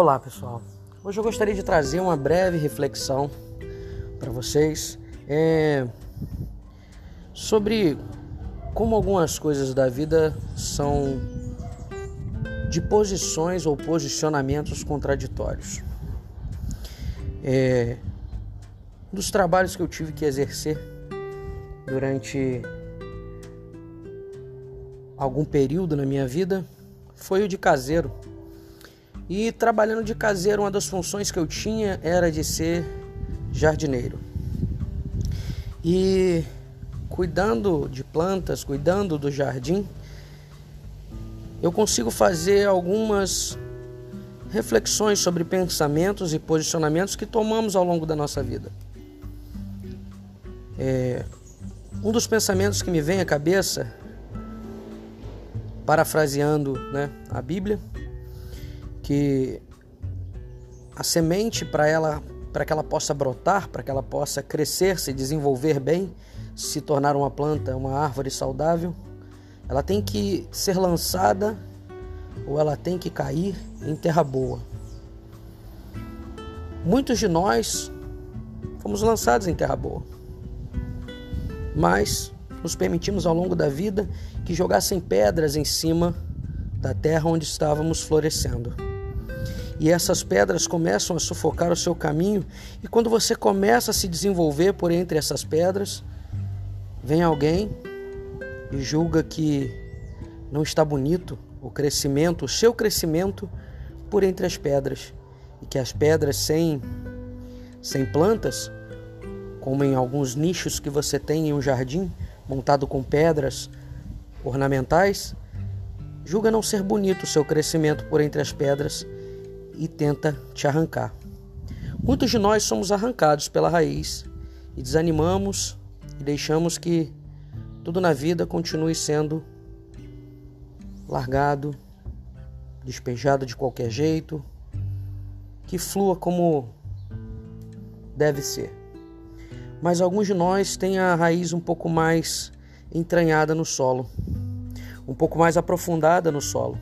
Olá pessoal, hoje eu gostaria de trazer uma breve reflexão para vocês é, sobre como algumas coisas da vida são de posições ou posicionamentos contraditórios. É, um dos trabalhos que eu tive que exercer durante algum período na minha vida foi o de caseiro. E trabalhando de caseiro, uma das funções que eu tinha era de ser jardineiro. E cuidando de plantas, cuidando do jardim, eu consigo fazer algumas reflexões sobre pensamentos e posicionamentos que tomamos ao longo da nossa vida. É, um dos pensamentos que me vem à cabeça, parafraseando né, a Bíblia, que a semente para ela para que ela possa brotar, para que ela possa crescer, se desenvolver bem, se tornar uma planta, uma árvore saudável, ela tem que ser lançada ou ela tem que cair em terra boa. Muitos de nós fomos lançados em terra boa, mas nos permitimos ao longo da vida que jogassem pedras em cima da terra onde estávamos florescendo e essas pedras começam a sufocar o seu caminho, e quando você começa a se desenvolver por entre essas pedras, vem alguém e julga que não está bonito o crescimento, o seu crescimento por entre as pedras, e que as pedras sem sem plantas, como em alguns nichos que você tem em um jardim montado com pedras ornamentais, julga não ser bonito o seu crescimento por entre as pedras e tenta te arrancar. Muitos de nós somos arrancados pela raiz e desanimamos e deixamos que tudo na vida continue sendo largado, despejado de qualquer jeito, que flua como deve ser. Mas alguns de nós têm a raiz um pouco mais entranhada no solo, um pouco mais aprofundada no solo.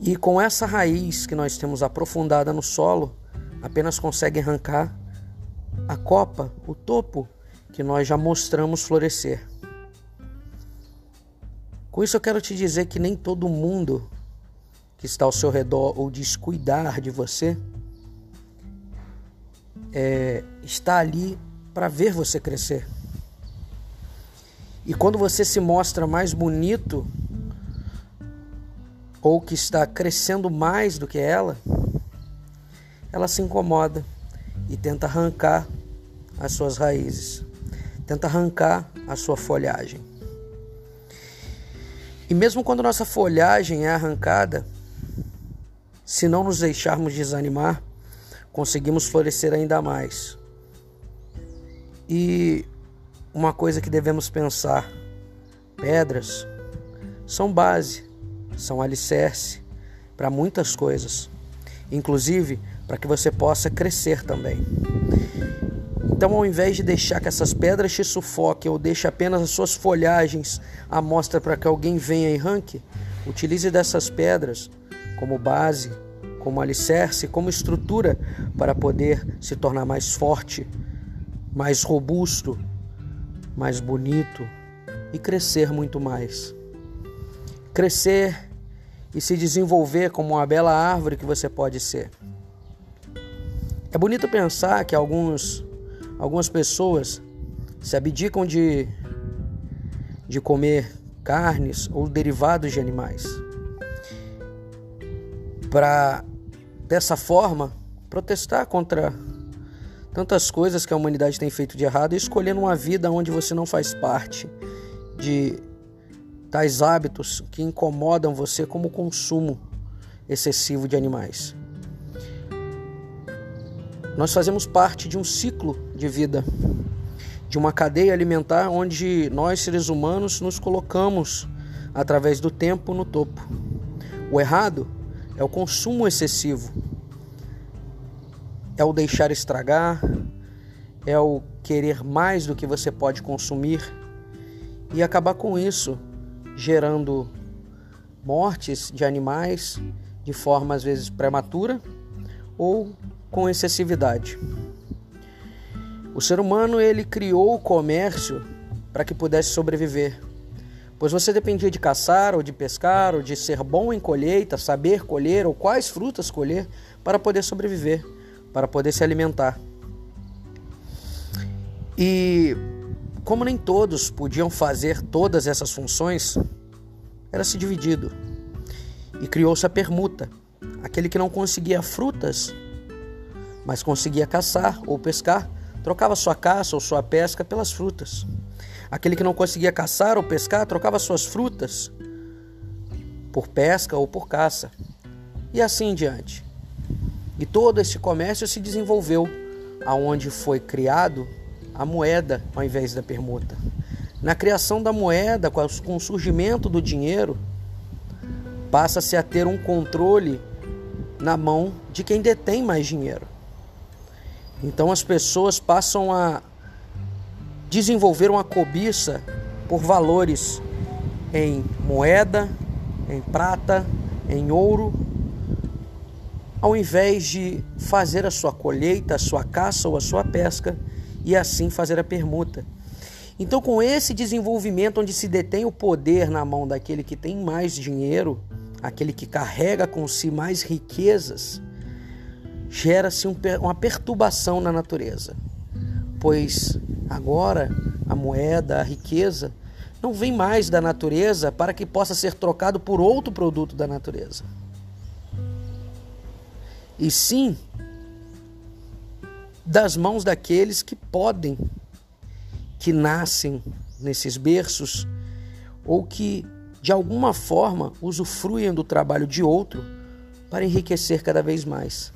E com essa raiz que nós temos aprofundada no solo, apenas consegue arrancar a copa, o topo que nós já mostramos florescer. Com isso eu quero te dizer que nem todo mundo que está ao seu redor ou diz cuidar de você é, está ali para ver você crescer. E quando você se mostra mais bonito ou que está crescendo mais do que ela, ela se incomoda e tenta arrancar as suas raízes, tenta arrancar a sua folhagem. E mesmo quando nossa folhagem é arrancada, se não nos deixarmos desanimar, conseguimos florescer ainda mais. E uma coisa que devemos pensar: pedras são base são alicerce para muitas coisas, inclusive para que você possa crescer também. Então, ao invés de deixar que essas pedras te sufoquem ou deixe apenas as suas folhagens à mostra para que alguém venha e arranque, utilize dessas pedras como base, como alicerce, como estrutura para poder se tornar mais forte, mais robusto, mais bonito e crescer muito mais. Crescer e se desenvolver como uma bela árvore que você pode ser. É bonito pensar que alguns, algumas pessoas se abdicam de, de comer carnes ou derivados de animais para dessa forma protestar contra tantas coisas que a humanidade tem feito de errado e escolhendo uma vida onde você não faz parte de tais hábitos que incomodam você, como o consumo excessivo de animais. Nós fazemos parte de um ciclo de vida, de uma cadeia alimentar onde nós, seres humanos, nos colocamos através do tempo no topo. O errado é o consumo excessivo, é o deixar estragar, é o querer mais do que você pode consumir e acabar com isso gerando mortes de animais, de forma às vezes prematura ou com excessividade. O ser humano ele criou o comércio para que pudesse sobreviver, pois você dependia de caçar ou de pescar ou de ser bom em colheita, saber colher ou quais frutas colher para poder sobreviver, para poder se alimentar. E como nem todos podiam fazer todas essas funções, era-se dividido e criou-se a permuta. Aquele que não conseguia frutas, mas conseguia caçar ou pescar, trocava sua caça ou sua pesca pelas frutas. Aquele que não conseguia caçar ou pescar trocava suas frutas por pesca ou por caça. E assim em diante. E todo esse comércio se desenvolveu aonde foi criado a moeda ao invés da permuta. Na criação da moeda, com o surgimento do dinheiro, passa-se a ter um controle na mão de quem detém mais dinheiro. Então as pessoas passam a desenvolver uma cobiça por valores em moeda, em prata, em ouro, ao invés de fazer a sua colheita, a sua caça ou a sua pesca e assim fazer a permuta. Então, com esse desenvolvimento onde se detém o poder na mão daquele que tem mais dinheiro, aquele que carrega com si mais riquezas, gera-se uma perturbação na natureza, pois agora a moeda, a riqueza, não vem mais da natureza para que possa ser trocado por outro produto da natureza. E sim das mãos daqueles que podem, que nascem nesses berços ou que de alguma forma usufruem do trabalho de outro para enriquecer cada vez mais.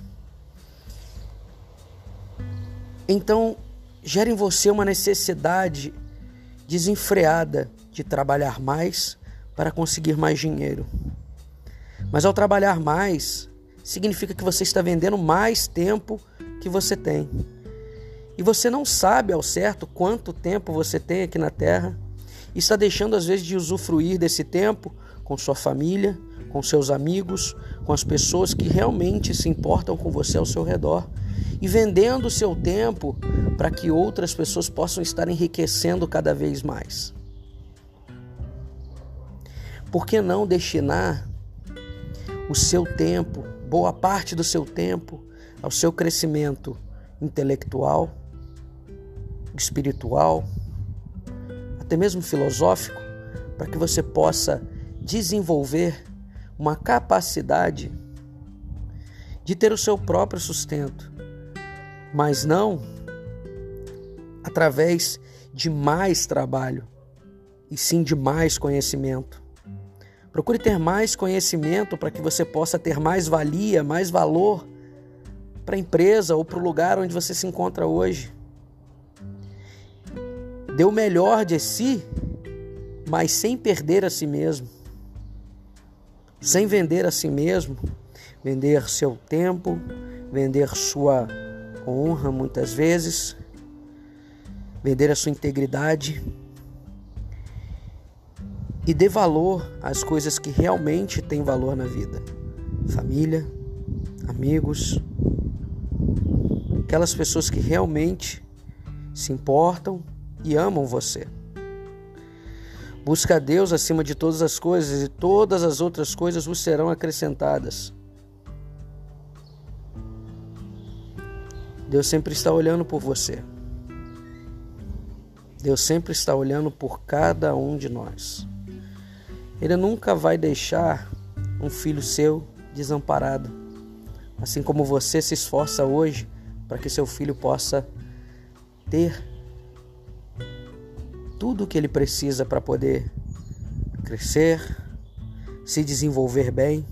Então, gera em você uma necessidade desenfreada de trabalhar mais para conseguir mais dinheiro. Mas ao trabalhar mais, significa que você está vendendo mais tempo que você tem. E você não sabe ao certo quanto tempo você tem aqui na Terra e está deixando às vezes de usufruir desse tempo com sua família, com seus amigos, com as pessoas que realmente se importam com você ao seu redor e vendendo o seu tempo para que outras pessoas possam estar enriquecendo cada vez mais. Por que não destinar o seu tempo, boa parte do seu tempo, ao seu crescimento intelectual, espiritual, até mesmo filosófico, para que você possa desenvolver uma capacidade de ter o seu próprio sustento, mas não através de mais trabalho, e sim de mais conhecimento. Procure ter mais conhecimento para que você possa ter mais valia, mais valor para a empresa ou para o lugar onde você se encontra hoje. Dê o melhor de si, mas sem perder a si mesmo. Sem vender a si mesmo, vender seu tempo, vender sua honra muitas vezes, vender a sua integridade. E dê valor às coisas que realmente têm valor na vida: família, amigos, aquelas pessoas que realmente se importam e amam você. Busca a Deus acima de todas as coisas e todas as outras coisas vos serão acrescentadas. Deus sempre está olhando por você. Deus sempre está olhando por cada um de nós. Ele nunca vai deixar um filho seu desamparado. Assim como você se esforça hoje para que seu filho possa ter tudo o que ele precisa para poder crescer, se desenvolver bem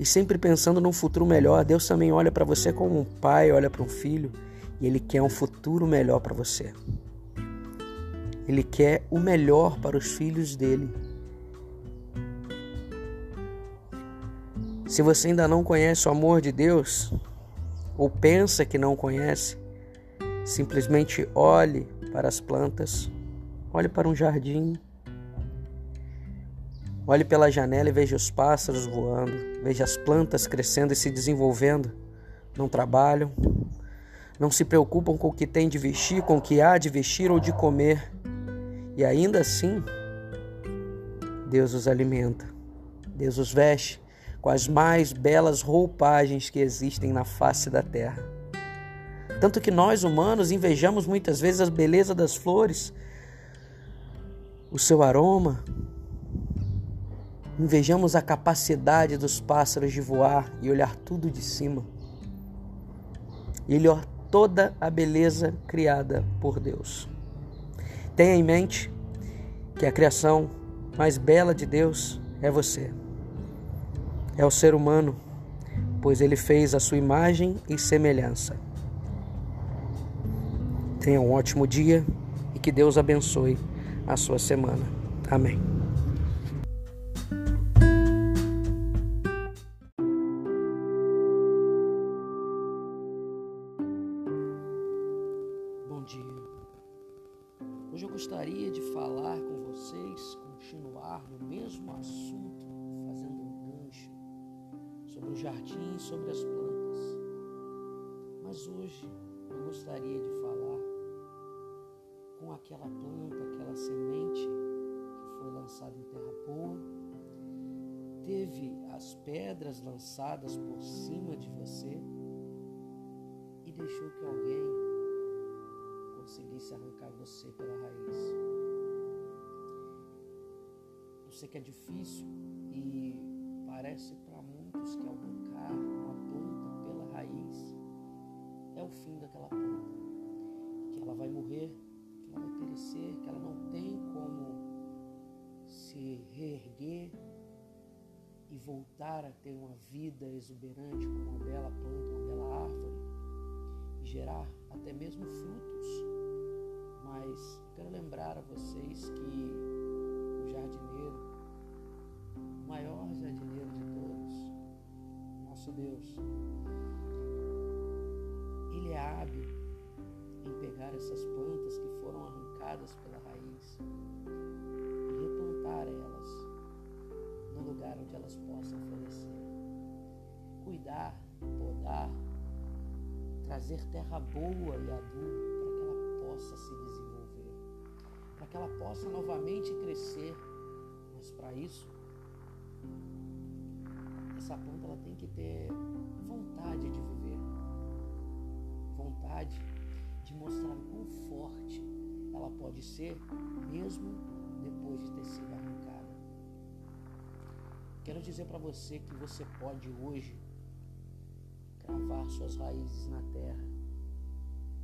e sempre pensando num futuro melhor. Deus também olha para você como um pai olha para um filho e ele quer um futuro melhor para você. Ele quer o melhor para os filhos dele. Se você ainda não conhece o amor de Deus, ou pensa que não conhece, simplesmente olhe para as plantas, olhe para um jardim, Olhe pela janela e veja os pássaros voando, veja as plantas crescendo e se desenvolvendo. Não trabalham, não se preocupam com o que tem de vestir, com o que há de vestir ou de comer. E ainda assim, Deus os alimenta, Deus os veste com as mais belas roupagens que existem na face da terra. Tanto que nós humanos invejamos muitas vezes a beleza das flores, o seu aroma, invejamos a capacidade dos pássaros de voar e olhar tudo de cima. E olhar toda a beleza criada por Deus. Tenha em mente que a criação mais bela de Deus é você. É o ser humano, pois ele fez a sua imagem e semelhança. Tenha um ótimo dia e que Deus abençoe a sua semana. Amém. Jardim, sobre as plantas. Mas hoje eu gostaria de falar com aquela planta, aquela semente que foi lançada em terra boa, teve as pedras lançadas por cima de você e deixou que alguém conseguisse arrancar você pela raiz. Eu sei que é difícil e parece para muitos que arrancar uma planta pela raiz é o fim daquela planta, que ela vai morrer que ela vai perecer, que ela não tem como se reerguer e voltar a ter uma vida exuberante como uma bela planta, uma bela árvore e gerar até mesmo frutos. Mas quero lembrar a vocês que o jardineiro, o maior jardineiro nosso Deus, ele é hábil em pegar essas plantas que foram arrancadas pela raiz e replantar elas no lugar onde elas possam florescer. Cuidar, podar, trazer terra boa e adubo para que ela possa se desenvolver, para que ela possa novamente crescer. Mas para isso, essa planta ela tem que ter vontade de viver, vontade de mostrar o quão forte ela pode ser, mesmo depois de ter sido arrancada. Quero dizer para você que você pode hoje cravar suas raízes na terra,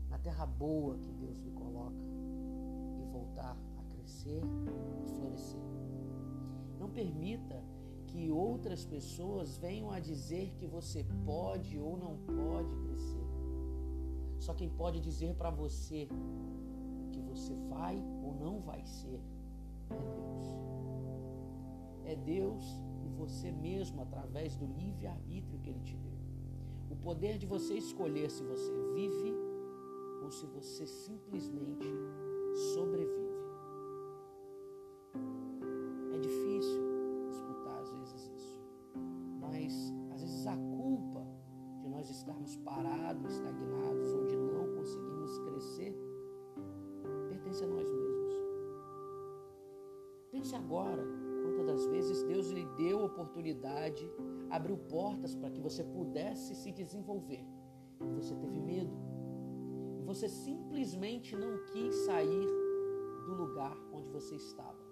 na terra boa que Deus lhe coloca, e voltar a crescer e florescer. Não permita que outras pessoas venham a dizer que você pode ou não pode crescer. Só quem pode dizer para você que você vai ou não vai ser é Deus. É Deus e você mesmo através do livre-arbítrio que Ele te deu. O poder de você escolher se você vive ou se você simplesmente sobrevive. Estarmos parados, estagnados, onde não conseguimos crescer, pertence a nós mesmos. Pense agora quantas das vezes Deus lhe deu oportunidade, abriu portas para que você pudesse se desenvolver. E você teve medo. E você simplesmente não quis sair do lugar onde você estava.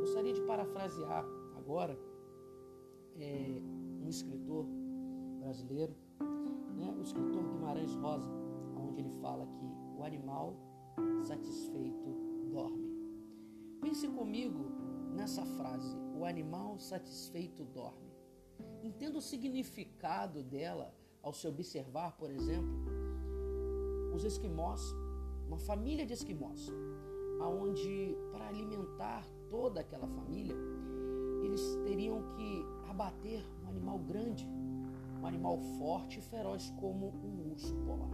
Gostaria de parafrasear agora é, um escritor brasileiro, né, o escritor Guimarães Rosa, onde ele fala que o animal satisfeito dorme. Pense comigo nessa frase: o animal satisfeito dorme. Entenda o significado dela ao se observar, por exemplo, os esquimós, uma família de esquimós, aonde para alimentar toda aquela família, eles teriam que abater um animal grande, um animal forte e feroz como um urso polar.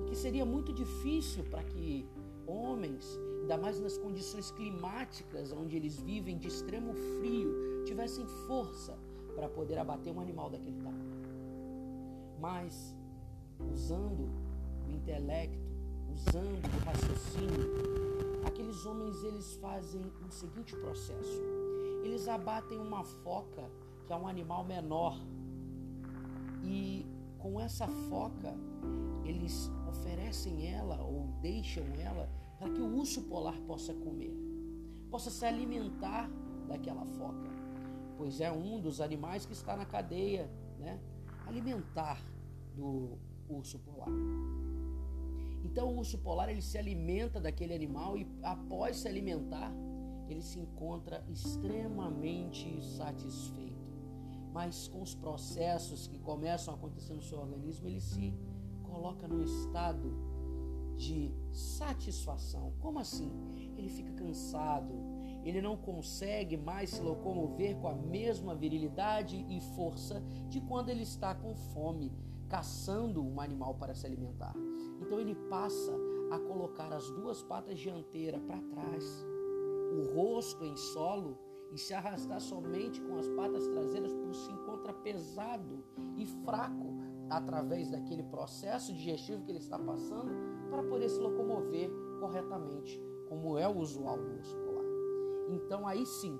E que seria muito difícil para que homens ainda mais nas condições climáticas onde eles vivem de extremo frio, tivessem força para poder abater um animal daquele tamanho. Mas, usando o intelecto, usando o raciocínio, aqueles homens eles fazem o seguinte processo: eles abatem uma foca, que é um animal menor, e com essa foca eles oferecem ela ou deixam ela para que o urso polar possa comer, possa se alimentar daquela foca, pois é um dos animais que está na cadeia, né, alimentar do urso polar. Então o urso polar ele se alimenta daquele animal e após se alimentar, ele se encontra extremamente satisfeito. Mas com os processos que começam a acontecer no seu organismo, ele se coloca num estado de satisfação. Como assim? Ele fica cansado, ele não consegue mais se locomover com a mesma virilidade e força de quando ele está com fome, caçando um animal para se alimentar. Então ele passa a colocar as duas patas dianteiras para trás, o rosto em solo e se arrastar somente com as patas traseiras, por se encontra pesado e fraco através daquele processo digestivo que ele está passando para poder se locomover corretamente, como é o usual polar. Então aí sim,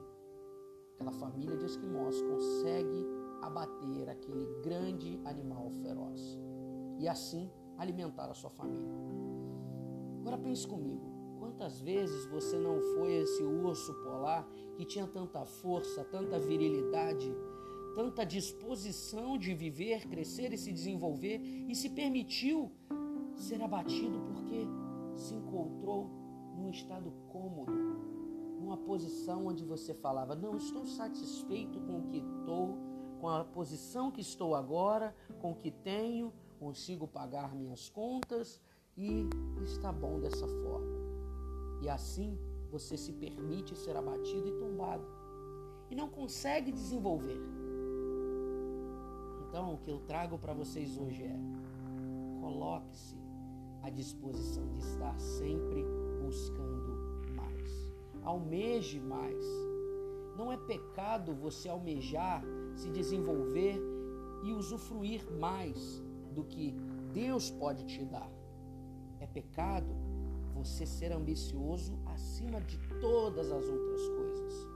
aquela família de esquimós consegue abater aquele grande animal feroz e assim alimentar a sua família. Agora pense comigo, quantas vezes você não foi esse urso polar que tinha tanta força, tanta virilidade, tanta disposição de viver, crescer e se desenvolver e se permitiu ser abatido porque se encontrou num estado cômodo, numa posição onde você falava: Não, estou satisfeito com o que estou, com a posição que estou agora, com o que tenho, consigo pagar minhas contas e está bom dessa forma. E assim você se permite ser abatido e tombado e não consegue desenvolver. Então, o que eu trago para vocês hoje é: coloque-se à disposição de estar sempre buscando mais. Almeje mais. Não é pecado você almejar, se desenvolver e usufruir mais do que Deus pode te dar. É pecado você ser ambicioso acima de todas as outras coisas.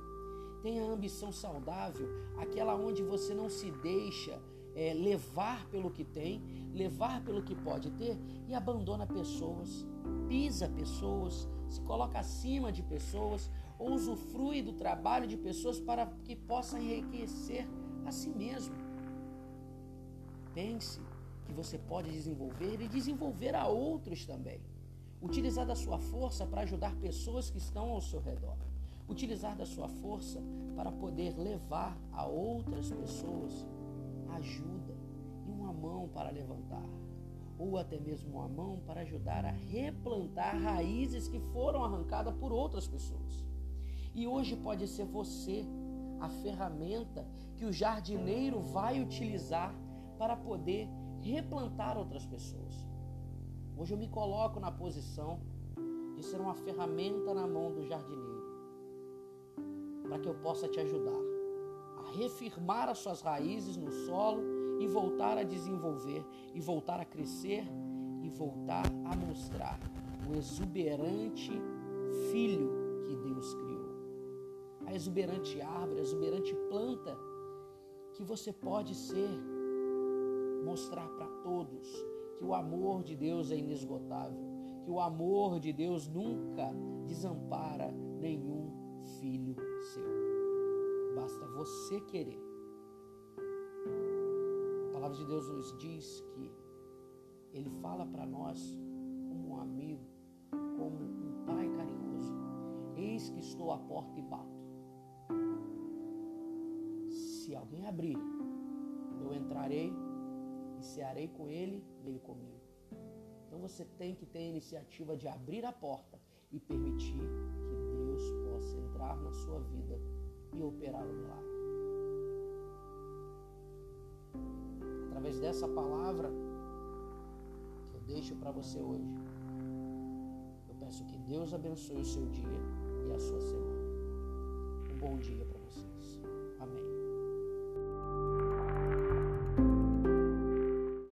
Tenha ambição saudável, aquela onde você não se deixa é, levar pelo que tem, levar pelo que pode ter e abandona pessoas, pisa pessoas, se coloca acima de pessoas ou usufrui do trabalho de pessoas para que possa enriquecer a si mesmo. Pense que você pode desenvolver e desenvolver a outros também. Utilizar da sua força para ajudar pessoas que estão ao seu redor. Utilizar da sua força para poder levar a outras pessoas ajuda e uma mão para levantar, ou até mesmo uma mão para ajudar a replantar raízes que foram arrancadas por outras pessoas. E hoje pode ser você a ferramenta que o jardineiro vai utilizar para poder replantar outras pessoas. Hoje eu me coloco na posição de ser uma ferramenta na mão do jardineiro, para que eu possa te ajudar refirmar as suas raízes no solo e voltar a desenvolver, e voltar a crescer, e voltar a mostrar o exuberante filho que Deus criou. A exuberante árvore, a exuberante planta que você pode ser, mostrar para todos que o amor de Deus é inesgotável, que o amor de Deus nunca desampara nenhum filho seu basta você querer. A palavra de Deus nos diz que Ele fala para nós como um amigo, como um pai carinhoso. Eis que estou à porta e bato. Se alguém abrir, eu entrarei cearei com ele e ele comigo. Então você tem que ter a iniciativa de abrir a porta e permitir que Deus possa entrar na sua vida e operar o milagre. Através dessa palavra que eu deixo para você hoje, eu peço peço que Deus abençoe o seu dia e a sua semana. Um bom dia para